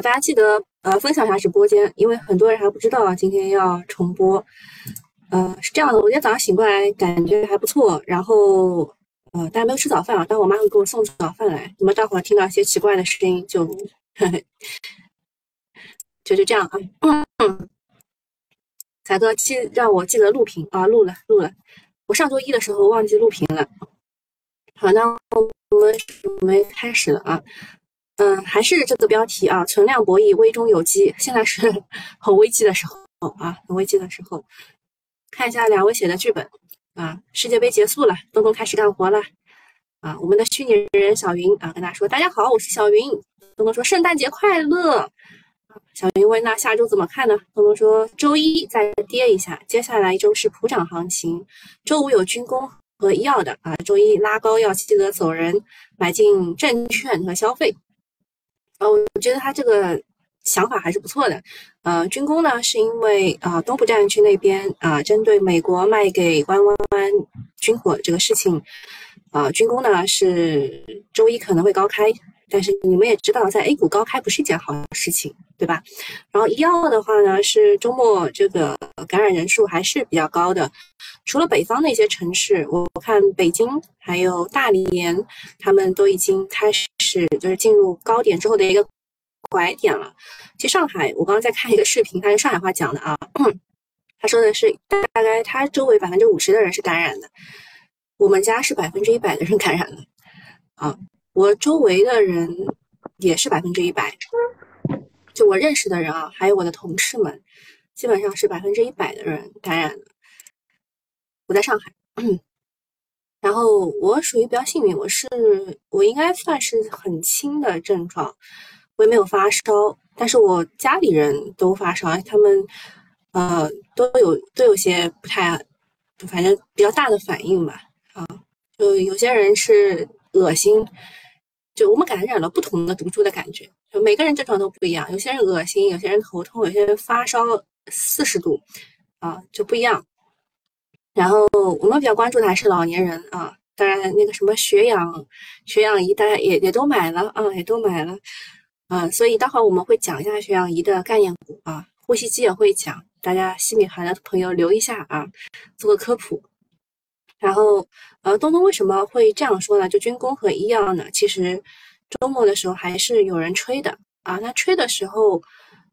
大家记得呃分享一下直播间，因为很多人还不知道今天要重播。呃，是这样的，我今天早上醒过来感觉还不错，然后呃，大家没有吃早饭啊，但我妈会给我送早饭来。你们待会儿听到一些奇怪的声音，就就就这样啊。嗯，仔哥记让我记得录屏啊，录了录了。我上周一的时候忘记录屏了。好，那我们我们开始了啊。嗯，还是这个标题啊，存量博弈，危中有机。现在是 很危机的时候啊，很危机的时候。看一下两位写的剧本啊，世界杯结束了，东东开始干活了啊。我们的虚拟人小云啊，跟大家说，大家好，我是小云。东东说圣诞节快乐。小云问，那下周怎么看呢？东东说，周一再跌一下，接下来一周是普涨行情。周五有军工和医药的啊，周一拉高要记得走人，买进证券和消费。呃，我觉得他这个想法还是不错的。呃，军工呢，是因为啊，东部战区那边啊，针对美国卖给弯弯军火这个事情，啊，军工呢是周一可能会高开。但是你们也知道，在 A 股高开不是一件好事情，对吧？然后医药的话呢，是周末这个感染人数还是比较高的。除了北方的一些城市，我看北京还有大连，他们都已经开始就是进入高点之后的一个拐点了。其实上海，我刚刚在看一个视频，他是上海话讲的啊，他说的是大概他周围百分之五十的人是感染的，我们家是百分之一百的人感染了啊。我周围的人也是百分之一百，就我认识的人啊，还有我的同事们，基本上是百分之一百的人感染了。我在上海，然后我属于比较幸运，我是我应该算是很轻的症状，我也没有发烧，但是我家里人都发烧，他们呃都有都有些不太，反正比较大的反应吧，啊，就有些人是恶心。就我们感染了不同的毒株的感觉，就每个人症状都不一样。有些人恶心，有些人头痛，有些人发烧四十度，啊，就不一样。然后我们比较关注的还是老年人啊，当然那个什么血氧血氧仪，大家也也都买了啊，也都买了啊。所以待会儿我们会讲一下血氧仪的概念股啊，呼吸机也会讲，大家西米团的朋友留一下啊，做个科普。然后，呃，东东为什么会这样说呢？就军工和医药呢？其实周末的时候还是有人吹的啊。那吹的时候，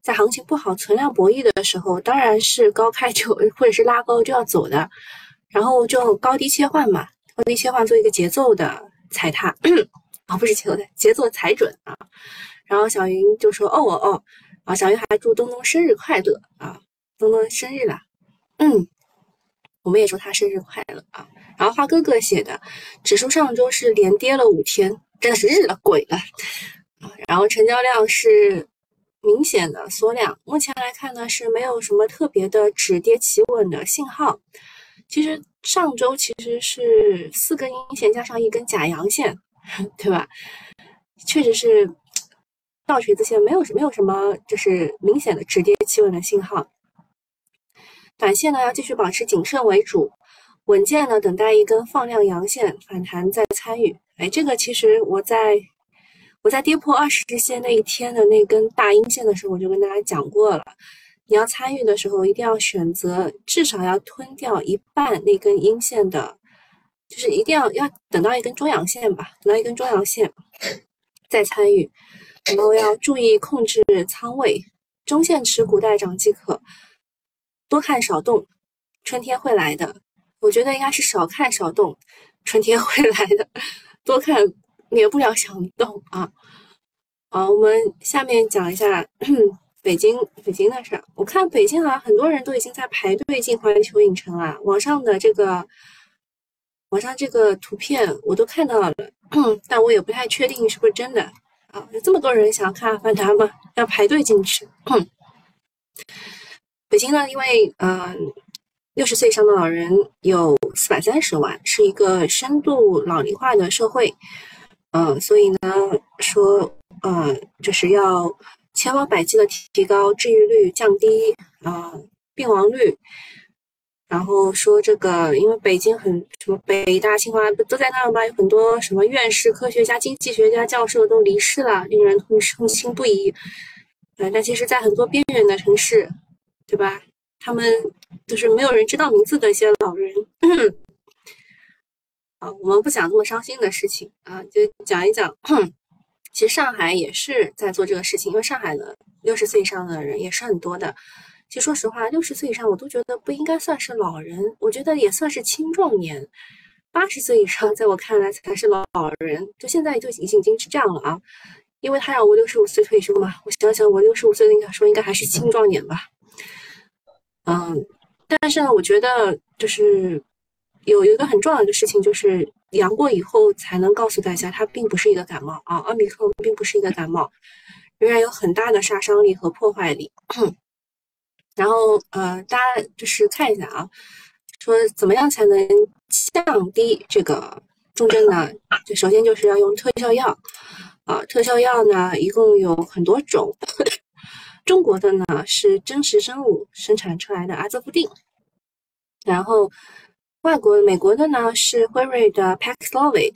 在行情不好、存量博弈的时候，当然是高开就 或者是拉高就要走的。然后就高低切换嘛，高低切换做一个节奏的踩踏啊，不是节奏的节奏踩准啊。然后小云就说：“哦哦哦，啊，小云还祝东东生日快乐啊，东东生日了，嗯。”我们也祝他生日快乐啊！然后花哥哥写的，指数上周是连跌了五天，真的是日了鬼了啊！然后成交量是明显的缩量，目前来看呢是没有什么特别的止跌企稳的信号。其实上周其实是四根阴线加上一根假阳线，对吧？确实是倒锤子线，没有没有什么就是明显的止跌企稳的信号。短线呢要继续保持谨慎为主，稳健呢等待一根放量阳线反弹再参与。哎，这个其实我在我在跌破二十日线那一天的那根大阴线的时候，我就跟大家讲过了。你要参与的时候，一定要选择至少要吞掉一半那根阴线的，就是一定要要等到一根中阳线吧，等到一根中阳线再参与。然后要注意控制仓位，中线持股待涨即可。多看少动，春天会来的。我觉得应该是少看少动，春天会来的。多看免不了想动啊。好，我们下面讲一下 北京北京的事儿。我看北京啊，很多人都已经在排队进环球影城了。网上的这个网上这个图片我都看到了，但我也不太确定是不是真的啊。有这么多人想要看《阿凡达》吗？要排队进去。北京呢，因为嗯，六十岁以上的老人有四百三十万，是一个深度老龄化的社会，呃，所以呢，说呃，就是要千方百计的提高治愈率，降低啊病亡率，然后说这个，因为北京很什么北大、清华不都在那儿吗？有很多什么院士、科学家、经济学家、教授都离世了，令人痛痛心不已。呃，但其实，在很多边缘的城市，对吧？他们就是没有人知道名字的一些老人。啊，我们不讲这么伤心的事情啊，就讲一讲。其实上海也是在做这个事情，因为上海的六十岁以上的人也是很多的。其实说实话，六十岁以上我都觉得不应该算是老人，我觉得也算是青壮年。八十岁以上，在我看来才是老人。就现在就已经已经是这样了啊，因为他让我六十五岁退休嘛。我想想，我六十五岁应该说应该还是青壮年吧。嗯，但是呢，我觉得就是有有一个很重要的事情，就是阳过以后才能告诉大家，它并不是一个感冒啊，奥密克戎并不是一个感冒，仍然有很大的杀伤力和破坏力。然后呃，大家就是看一下啊，说怎么样才能降低这个重症呢？就首先就是要用特效药啊，特效药呢一共有很多种。中国的呢是真实生物生产出来的阿兹夫定，然后外国美国的呢是辉瑞的 Paxlovid，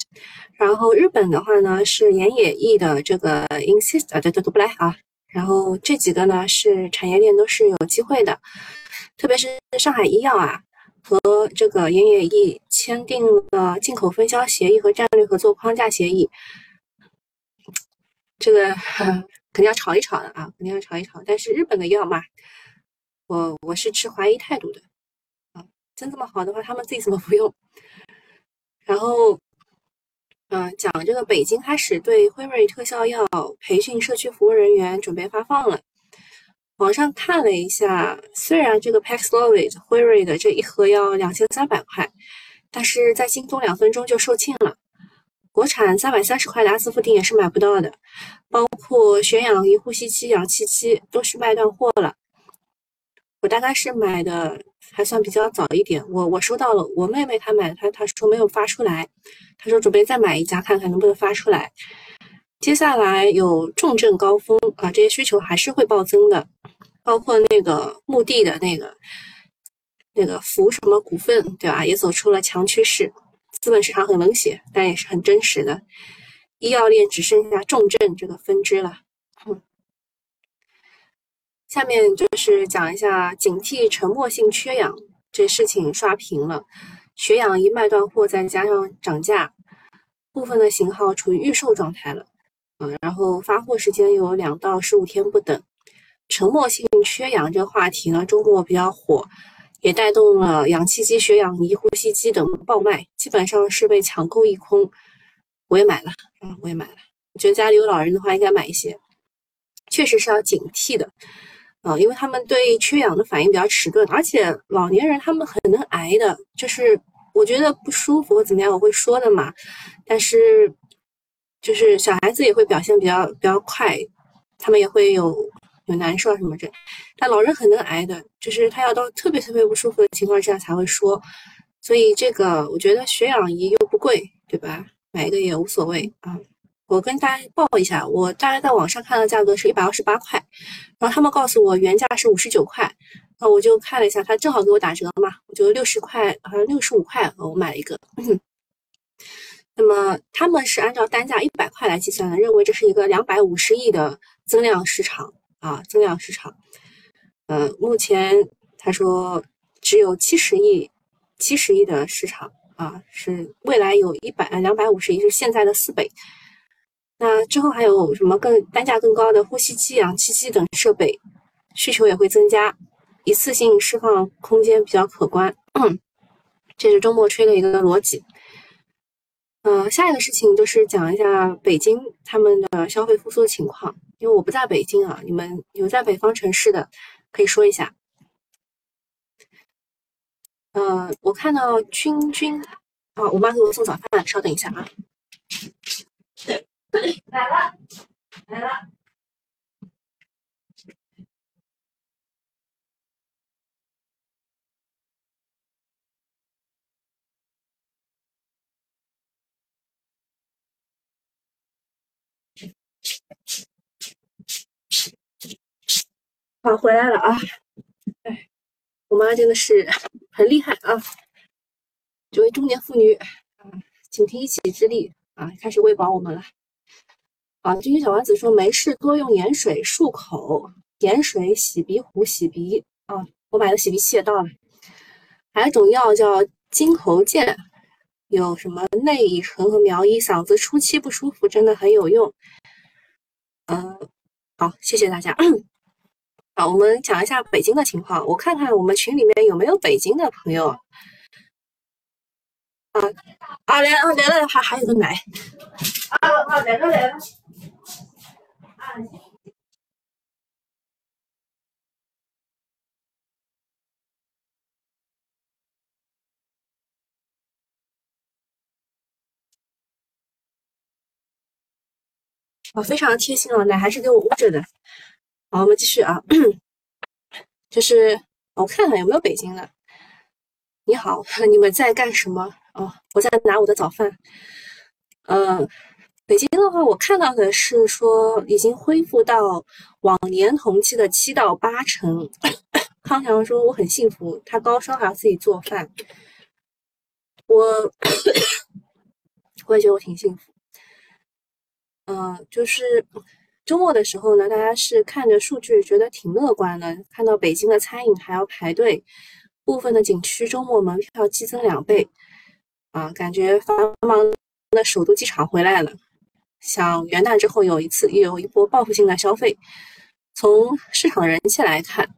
然后日本的话呢是岩野义的这个 Insist 啊，对对读不来啊，然后这几个呢是产业链都是有机会的，特别是上海医药啊和这个岩野义签订了进口分销协议和战略合作框架协议，这个。肯定要炒一炒的啊，肯定要炒一炒。但是日本的药嘛，我我是持怀疑态度的啊。真这么好的话，他们自己怎么不用？然后，嗯，讲这个北京开始对辉瑞特效药培训社区服务人员，准备发放了。网上看了一下，虽然这个 Paxlovid 辉瑞的这一盒要两千三百块，但是在京东两分钟就售罄了。国产三百三十块的阿斯夫定也是买不到的，包括血氧仪、呼吸机、氧气机都是卖断货了。我大概是买的还算比较早一点，我我收到了，我妹妹她买，她她说没有发出来，她说准备再买一家看看能不能发出来。接下来有重症高峰啊，这些需求还是会暴增的，包括那个墓地的那个那个福什么股份，对吧？也走出了强趋势。资本市场很冷血，但也是很真实的。医药链只剩下重症这个分支了。下面就是讲一下警惕沉默性缺氧这事情刷屏了。血氧仪卖断货，再加上涨价，部分的型号处于预售状态了。嗯，然后发货时间有两到十五天不等。沉默性缺氧这个话题呢，周末比较火。也带动了氧气机、血氧仪、呼吸机等爆卖，基本上是被抢购一空。我也买了，啊，我也买了。我觉得家里有老人的话，应该买一些。确实是要警惕的，啊，因为他们对缺氧的反应比较迟钝，而且老年人他们很能挨的，就是我觉得不舒服或怎么样，我会说的嘛。但是，就是小孩子也会表现比较比较快，他们也会有。有难受什么这，但老人很能挨的，就是他要到特别特别不舒服的情况之下才会说，所以这个我觉得血氧仪又不贵，对吧？买一个也无所谓啊。我跟大家报一下，我大概在网上看的价格是一百二十八块，然后他们告诉我原价是五十九块，那我就看了一下，他正好给我打折嘛，我就六十块，好像六十五块，我买了一个。那么他们是按照单价一百块来计算的，认为这是一个两百五十亿的增量市场。啊，增量市场，呃，目前他说只有七十亿，七十亿的市场啊，是未来有一百两百五十亿，是现在的四倍。那之后还有什么更单价更高的呼吸机、氧气机等设备需求也会增加，一次性释放空间比较可观。这是周末吹的一个逻辑。呃，下一个事情就是讲一下北京他们的消费复苏的情况。因为我不在北京啊，你们有在北方城市的可以说一下。呃，我看到君君啊，我妈给我送早饭，稍等一下啊。来了，来了。好，回来了啊！哎，我妈真的是很厉害啊！这位中年妇女啊，请听一己之力啊，开始喂饱我们了。啊，君君小丸子说没事，多用盐水漱口，盐水洗鼻壶洗鼻啊。我买的洗鼻器也到了，还有一种药叫金喉健，有什么内乙醇和苗医，嗓子初期不舒服真的很有用。嗯，好，谢谢大家。我们讲一下北京的情况，我看看我们群里面有没有北京的朋友。啊啊来啊来了，还还有个奶。啊啊来了来了。啊。啊，非常贴心哦，奶还是给我捂着的。好，我们继续啊，就是我看看有没有北京的。你好，你们在干什么？哦，我在拿我的早饭。嗯，北京的话，我看到的是说已经恢复到往年同期的七到八成。康强说我很幸福，他高烧还要自己做饭。我 我也觉得我挺幸福。嗯，就是周末的时候呢，大家是看着数据觉得挺乐观的，看到北京的餐饮还要排队，部分的景区周末门票激增两倍，啊，感觉繁忙的首都机场回来了。想元旦之后有一次有一波报复性的消费。从市场人气来看，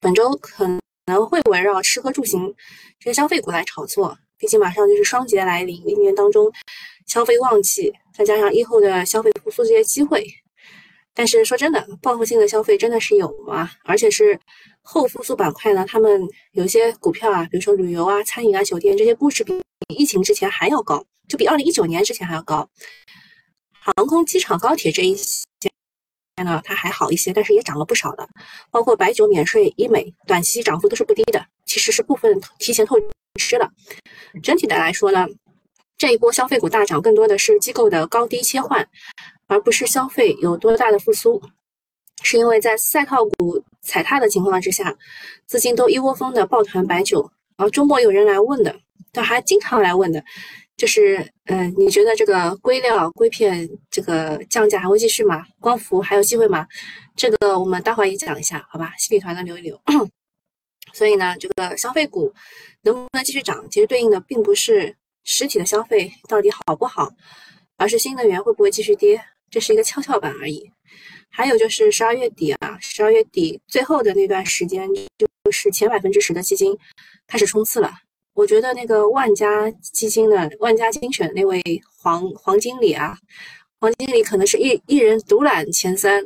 本周可能会围绕吃喝住行这些消费股来炒作，毕竟马上就是双节来临，一年当中。消费旺季，再加上疫后的消费复苏这些机会，但是说真的，报复性的消费真的是有吗？而且是后复苏板块呢？他们有一些股票啊，比如说旅游啊、餐饮啊、酒店这些估值比疫情之前还要高，就比二零一九年之前还要高。航空、机场、高铁这一些呢，它还好一些，但是也涨了不少的。包括白酒免税、医美，短期涨幅都是不低的，其实是部分提前透吃了。整体的来说呢？这一波消费股大涨，更多的是机构的高低切换，而不是消费有多大的复苏。是因为在赛道股踩踏的情况之下，资金都一窝蜂的抱团白酒。然后周末有人来问的，他还经常来问的，就是，嗯，你觉得这个硅料、硅片这个降价还会继续吗？光伏还有机会吗？这个我们待会儿也讲一下，好吧？新米团的留一留。所以呢，这个消费股能不能继续涨，其实对应的并不是。实体的消费到底好不好，而是新能源会不会继续跌，这是一个跷跷板而已。还有就是十二月底啊，十二月底最后的那段时间，就是前百分之十的基金开始冲刺了。我觉得那个万家基金的万家精选那位黄黄经理啊，黄经理可能是一一人独揽前三，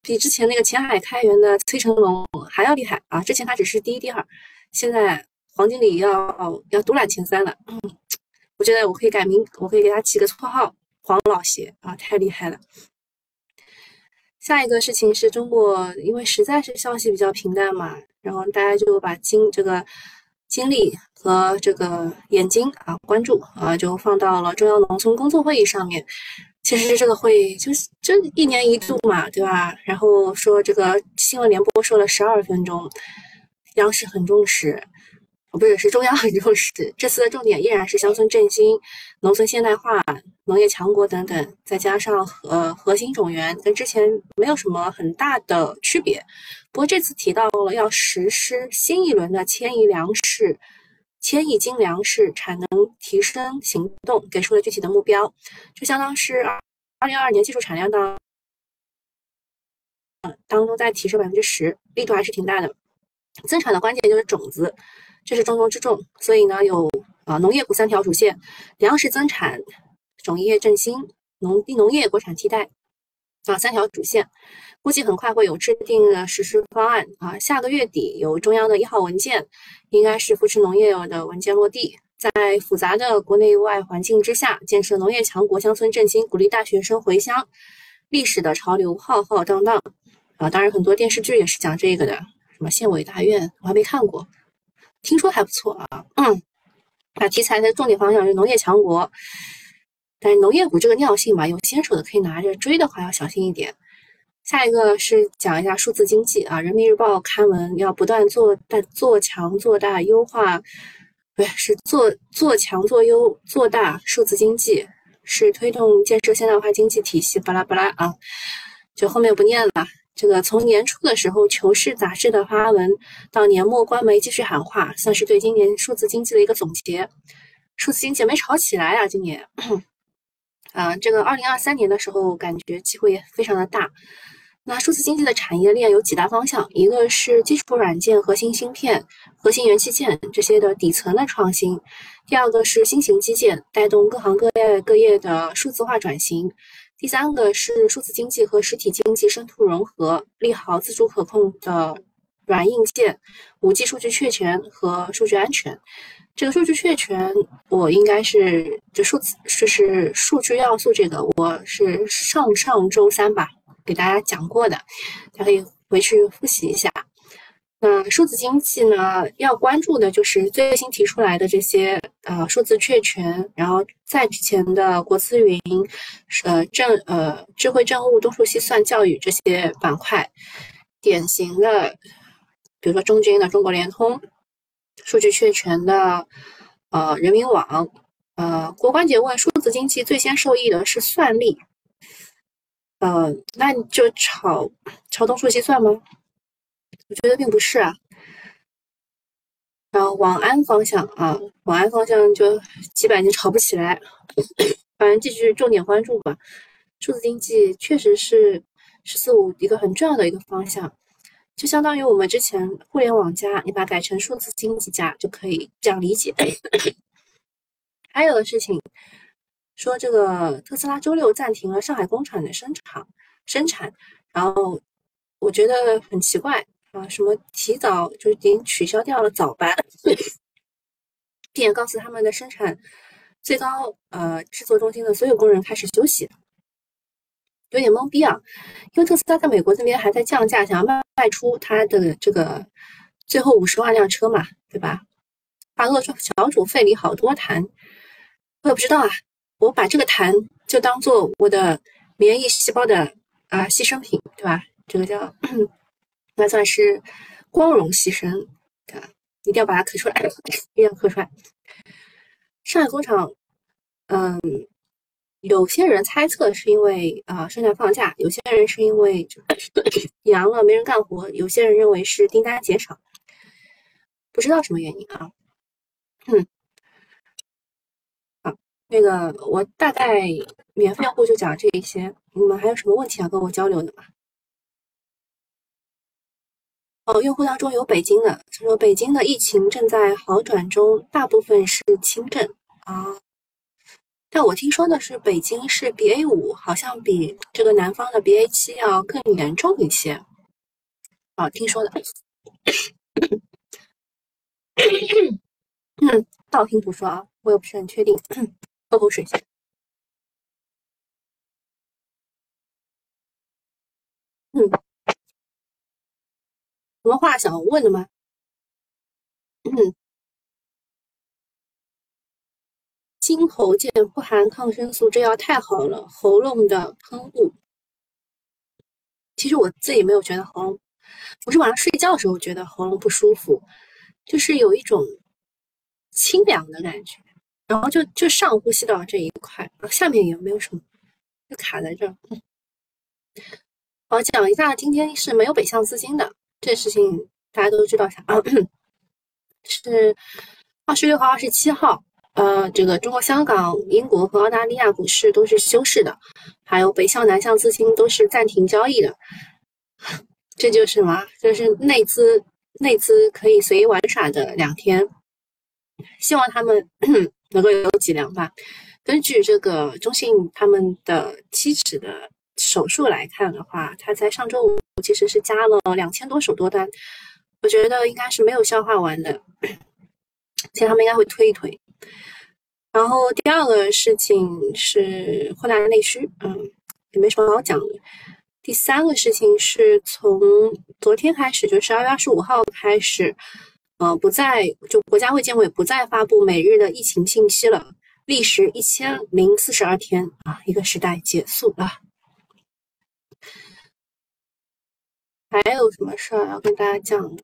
比之前那个前海开源的崔成龙还要厉害啊！之前他只是第一第二，现在黄经理要要独揽前三了。我觉得我可以改名，我可以给他起个绰号“黄老邪”啊，太厉害了。下一个事情是中国，因为实在是消息比较平淡嘛，然后大家就把精这个精力和这个眼睛啊关注啊，就放到了中央农村工作会议上面。其实这个会就是这一年一度嘛，对吧？然后说这个新闻联播说了十二分钟，央视很重视。不是，是中央很重视。这次的重点依然是乡村振兴、农村现代化、农业强国等等，再加上呃核心种源跟之前没有什么很大的区别。不过这次提到了要实施新一轮的千亿粮食、千亿斤粮食产能提升行动，给出了具体的目标，就相当是二二零二二年技术产量当当中再提升百分之十，力度还是挺大的。增产的关键就是种子。这是重中之重，所以呢，有啊农业股三条主线：粮食增产、种业振兴、农农业国产替代啊三条主线。估计很快会有制定的实施方案啊，下个月底有中央的一号文件，应该是扶持农业的文件落地。在复杂的国内外环境之下，建设农业强国、乡村振兴、鼓励大学生回乡，历史的潮流浩浩荡荡啊！当然，很多电视剧也是讲这个的，什么县委大院，我还没看过。听说还不错啊，嗯，把题材的重点方向是农业强国，但是农业股这个尿性吧，有先手的可以拿着，追的话要小心一点。下一个是讲一下数字经济啊，人民日报刊文要不断做大、做强、做大、优化，不对，是做做强、做优、做大数字经济是推动建设现代化经济体系，巴拉巴拉啊，就后面不念了。这个从年初的时候，《求是》杂志的发文，到年末官媒继续喊话，算是对今年数字经济的一个总结。数字经济没炒起来啊，今年，啊，这个二零二三年的时候，感觉机会也非常的大。那数字经济的产业链有几大方向，一个是基础软件、核心芯片、核心元器件这些的底层的创新；第二个是新型基建，带动各行各业各业的数字化转型；第三个是数字经济和实体经济深度融合，利好自主可控的软硬件、五 G 数据确权和数据安全。这个数据确权，我应该是就数字就是数据要素这个，我是上上周三吧。给大家讲过的，大家可以回去复习一下。那数字经济呢，要关注的就是最新提出来的这些呃数字确权，然后在之前的国资云、呃政呃智慧政务、东数西算、教育这些板块，典型的，比如说中军的中国联通，数据确权的呃人民网，呃郭关节问数字经济最先受益的是算力。呃，那你就炒炒东数西算吗？我觉得并不是啊。然后网安方向啊，网安方向就几百就炒不起来，反正继续重点关注吧。数字经济确实是“十四五”一个很重要的一个方向，就相当于我们之前互联网加，你把它改成数字经济加就可以这样理解。还有的事情。说这个特斯拉周六暂停了上海工厂的生产生产，然后我觉得很奇怪啊，什么提早就已经取消掉了早班，并告诉他们的生产最高呃制作中心的所有工人开始休息，有点懵逼啊，因为特斯拉在美国这边还在降价，想要卖卖出它的这个最后五十万辆车嘛，对吧？把恶说小组费里好多痰，我也不知道啊。我把这个痰就当做我的免疫细胞的啊牺牲品，对吧？这个叫那算是光荣牺牲啊，一定要把它刻出来，一定要刻出来。上海工厂，嗯，有些人猜测是因为啊圣诞放假，有些人是因为 阳了没人干活，有些人认为是订单减少，不知道什么原因啊，嗯。那个，我大概免费用户就讲这一些，你们还有什么问题要跟我交流的吗？哦，用户当中有北京的，他说北京的疫情正在好转中，大部分是轻症啊。但我听说的是北京是 BA 五，好像比这个南方的 BA 七要更严重一些。啊，听说的。嗯，道听途说啊，我也不是很确定。喝口水先。嗯，什么话想问的吗？嗯，金喉健不含抗生素，这药太好了。喉咙的喷雾，其实我自己没有觉得喉咙，我是晚上睡觉的时候觉得喉咙不舒服，就是有一种清凉的感觉。然后就就上呼吸道这一块，然后下面也没有什么，就卡在这儿。好，讲一下今天是没有北向资金的这事情，大家都知道啥啊，是二十六号、二十七号，呃，这个中国香港、英国和澳大利亚股市都是休市的，还有北向、南向资金都是暂停交易的。这就是什么？就是内资内资可以随意玩耍的两天，希望他们。能够有几两吧？根据这个中信他们的期指的手术来看的话，它在上周五我其实是加了两千多手多单，我觉得应该是没有消化完的，所以他们应该会推一推。然后第二个事情是扩大内需，嗯，也没什么好讲的。第三个事情是从昨天开始，就十二月二十五号开始。呃，不再就国家卫健委不再发布每日的疫情信息了，历时一千零四十二天啊，一个时代结束了。还有什么事儿要跟大家讲？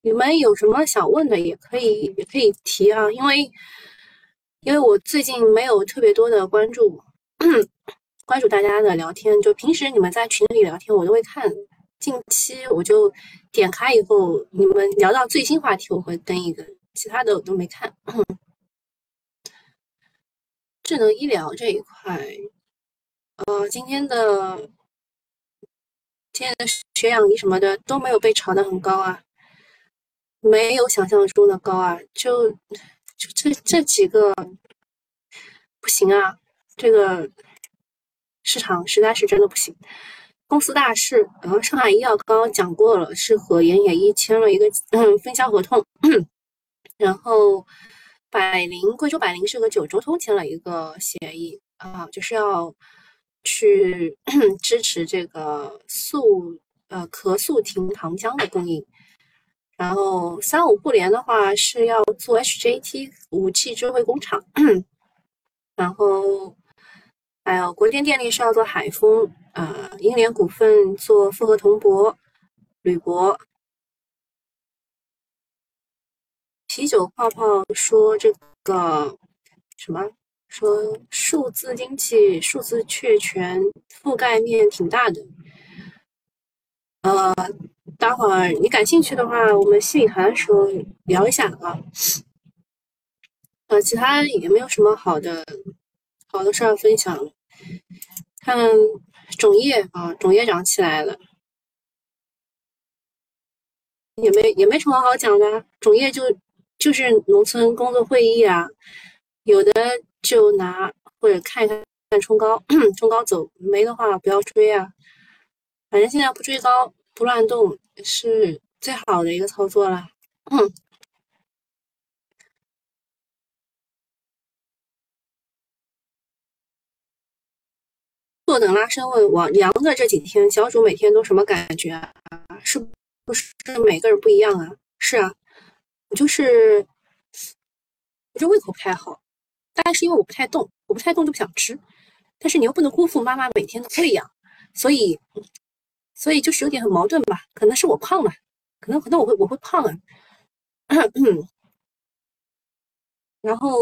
你们有什么想问的，也可以也可以提啊，因为因为我最近没有特别多的关注，关注大家的聊天，就平时你们在群里聊天我都会看，近期我就点开以后，你们聊到最新话题我会登一个，其他的我都没看。智能医疗这一块，呃，今天的现在的血氧仪什么的都没有被炒得很高啊，没有想象中的高啊，就。就这这几个不行啊，这个市场实在是真的不行。公司大事，然后上海医药刚刚讲过了，是和盐野一签了一个嗯分销合同，然后百灵贵州百灵是和九州通签了一个协议啊，就是要去 支持这个速呃咳速停糖浆的供应。然后三五互联的话是要做 HJT 武器智慧工厂，然后还有国电电力是要做海风，呃，英联股份做复合铜箔、铝箔。啤酒泡泡说这个什么？说数字经济、数字确权覆盖面挺大的，呃。待会儿你感兴趣的话，我们心里谈的时候聊一下啊。呃，其他也没有什么好的好的事儿分享。看种业啊，种业涨起来了，也没也没什么好讲的。种业就就是农村工作会议啊，有的就拿或者看一看冲高，冲高走，没的话不要追啊。反正现在不追高。不乱动是最好的一个操作了。嗯。坐等拉伸问我阳的这几天，小主每天都什么感觉啊？是不是每个人不一样啊？是啊，我就是我这胃口不太好，大概是因为我不太动，我不太动就不想吃，但是你又不能辜负妈妈每天的喂养，所以。所以就是有点很矛盾吧，可能是我胖了，可能可能我会我会胖啊。然后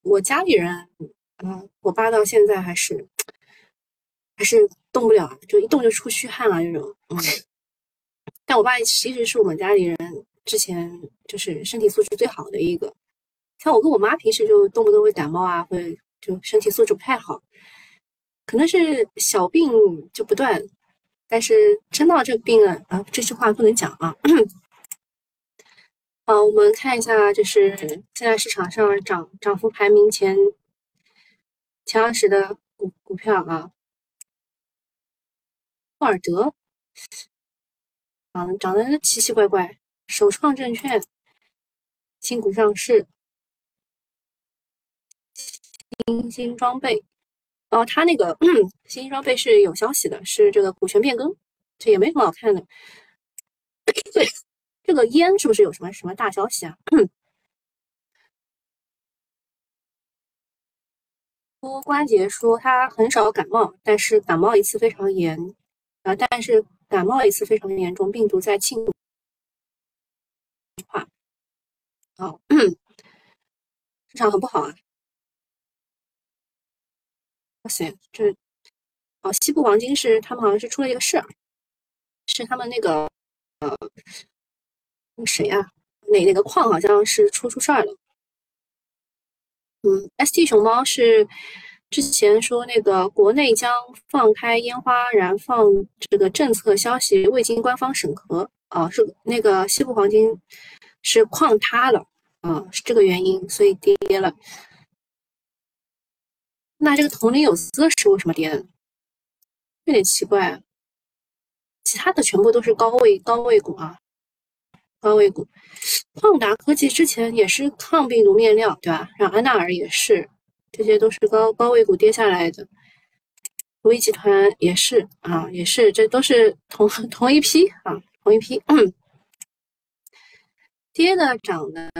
我家里人，嗯，我爸到现在还是还是动不了，就一动就出虚汗啊这种。嗯，但我爸其实是我们家里人之前就是身体素质最好的一个，像我跟我妈平时就动不动会感冒啊，会就身体素质不太好，可能是小病就不断。但是真到这病了啊，这句话不能讲啊。好，我们看一下，就是现在市场上涨涨幅排名前前二十的股股票啊。沃尔德涨涨得奇奇怪怪，首创证券新股上市，新兴装备。哦，他那个 新兴装备是有消息的，是这个股权变更，这也没什么好看的。对，这个烟是不是有什么什么大消息啊？郭关节说他很少感冒，但是感冒一次非常严啊，但是感冒一次非常严重，病毒在侵化。好，市场很不好啊。哇塞，这哦，西部黄金是他们好像是出了一个事儿，是他们那个呃，那谁啊？哪哪个矿好像是出出事儿了？嗯，ST 熊猫是之前说那个国内将放开烟花燃放这个政策消息未经官方审核啊，是那个西部黄金是矿塌了啊，是这个原因，所以跌了。那这个铜陵有色是为什么跌的？有点奇怪，啊其他的全部都是高位高位股啊，高位股。旷达科技之前也是抗病毒面料，对吧？然后安纳尔也是，这些都是高高位股跌下来的。如意集团也是啊，也是，这都是同 同一批啊，同一批。跌的涨的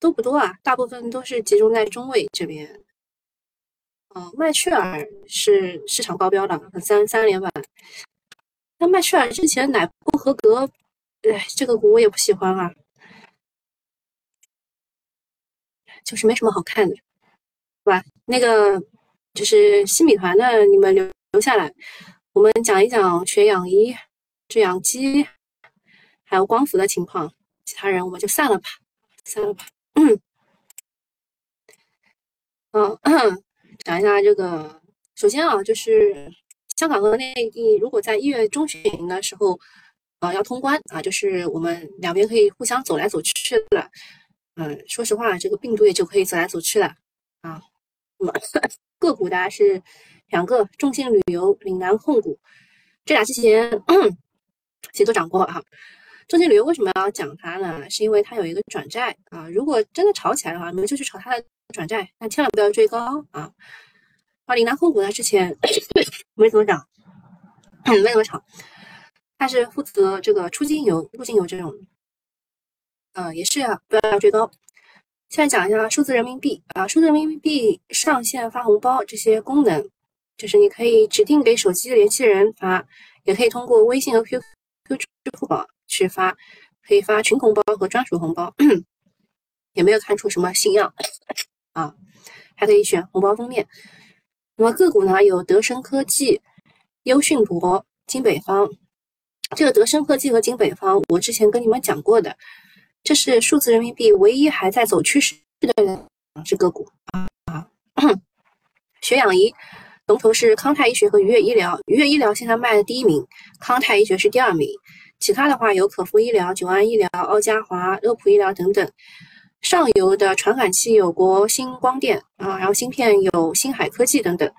都不多啊，大部分都是集中在中位这边。哦，麦趣尔是市场高标的三三连板。那麦趣尔之前奶不合格，哎，这个股我也不喜欢啊，就是没什么好看的。对吧？那个就是新米团的，你们留留下来，我们讲一讲血氧一、制氧机，还有光伏的情况。其他人我们就散了吧，散了吧。嗯，嗯，讲一下这个。首先啊，就是香港和内地如果在一月中旬的时候，啊，要通关啊，就是我们两边可以互相走来走去了。嗯，说实话，这个病毒也就可以走来走去了啊。那么个股大家是两个，中信旅游、岭南控股，这俩之前其实都涨过啊。中信旅游为什么要讲它呢？是因为它有一个转债啊。如果真的炒起来的话，你们就去炒它的转债，但千万不要追高啊。啊，岭南控股呢，之前没怎么涨，没怎么炒，它是负责这个出境游、入境游这种，呃，也是啊不要追高。现在讲一下数字人民币啊，数字人民币上线发红包这些功能，就是你可以指定给手机联系人发，也可以通过微信和 QQ、支付宝。去发可以发群红包和专属红包，也没有看出什么新样，还可以选红包封面。那么个股呢，有德生科技、优讯博、金北方。这个德生科技和金北方，我之前跟你们讲过的，这是数字人民币唯一还在走趋势的两只个股啊。血氧仪龙头是康泰医学和愉悦医疗，愉悦医疗现在卖的第一名，康泰医学是第二名。其他的话有可夫医疗、九安医疗、奥嘉华、乐普医疗等等。上游的传感器有国星光电啊，然后芯片有星海科技等等。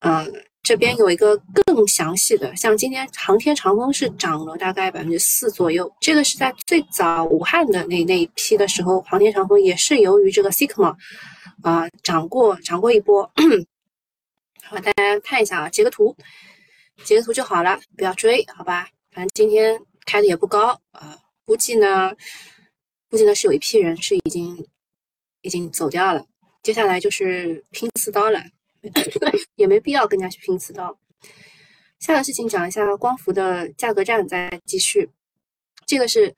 嗯，这边有一个更详细的，像今天航天长风是涨了大概百分之四左右，这个是在最早武汉的那那一批的时候，航天长风也是由于这个 Sigma 啊涨过涨过一波。好，大家看一下啊，截个图，截个图就好了，不要追，好吧？反正今天开的也不高啊，估计呢，估计呢是有一批人是已经已经走掉了，接下来就是拼刺刀了，也没必要跟人家去拼刺刀。下个事情讲一下光伏的价格战在继续，这个是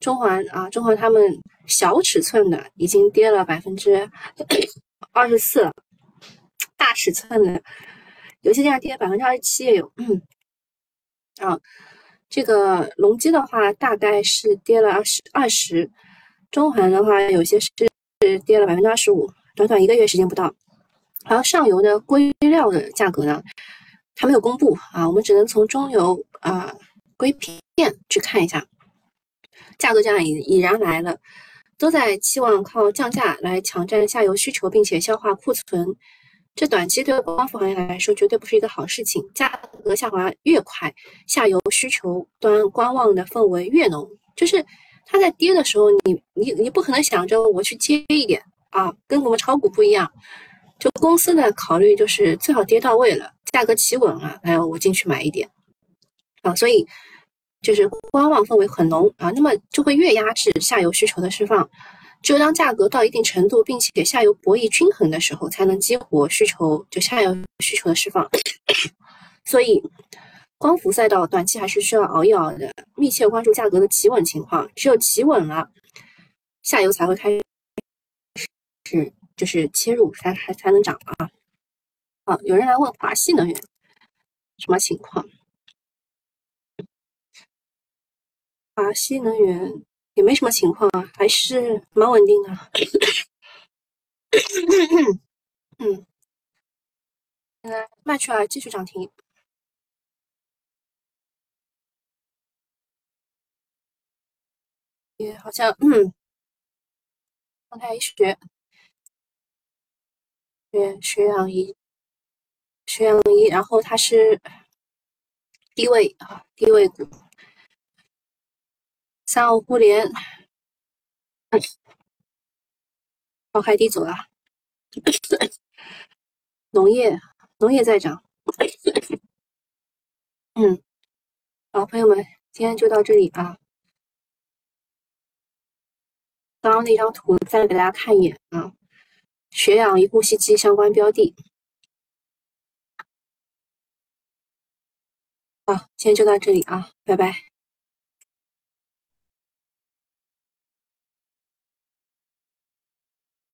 中环啊，中环他们小尺寸的已经跌了百分之二十四了，大尺寸的有些地方跌百分之二十七也有，啊。这个隆基的话，大概是跌了二十二十，中环的话，有些是跌了百分之二十五，短短一个月时间不到。然后上游的硅料的价格呢，还没有公布啊，我们只能从中游啊硅片去看一下，价格战已已然来了，都在期望靠降价来抢占下游需求，并且消化库存。这短期对光伏行业来说绝对不是一个好事情，价格下滑越快，下游需求端观望的氛围越浓。就是它在跌的时候，你你你不可能想着我去接一点啊，跟我们炒股不一样。就公司的考虑就是最好跌到位了，价格企稳了，哎，我进去买一点啊。所以就是观望氛围很浓啊，那么就会越压制下游需求的释放。只有当价格到一定程度，并且下游博弈均衡的时候，才能激活需求，就下游需求的释放。所以，光伏赛道短期还是需要熬一熬的，密切关注价格的企稳情况。只有企稳了，下游才会开始就是切入，才还才能涨啊。好，有人来问华西能源什么情况？华西能源。也没什么情况啊，还是蛮稳定的。嗯，现在卖出来继续涨停，也好像嗯，康泰医学、学学氧仪、学氧仪，然后它是低位啊，低位股。三澳互联，高开低走了。农业，农业在涨。嗯，好，朋友们，今天就到这里啊。刚刚那张图再给大家看一眼啊，血氧与呼吸机相关标的。好，今天就到这里啊，拜拜。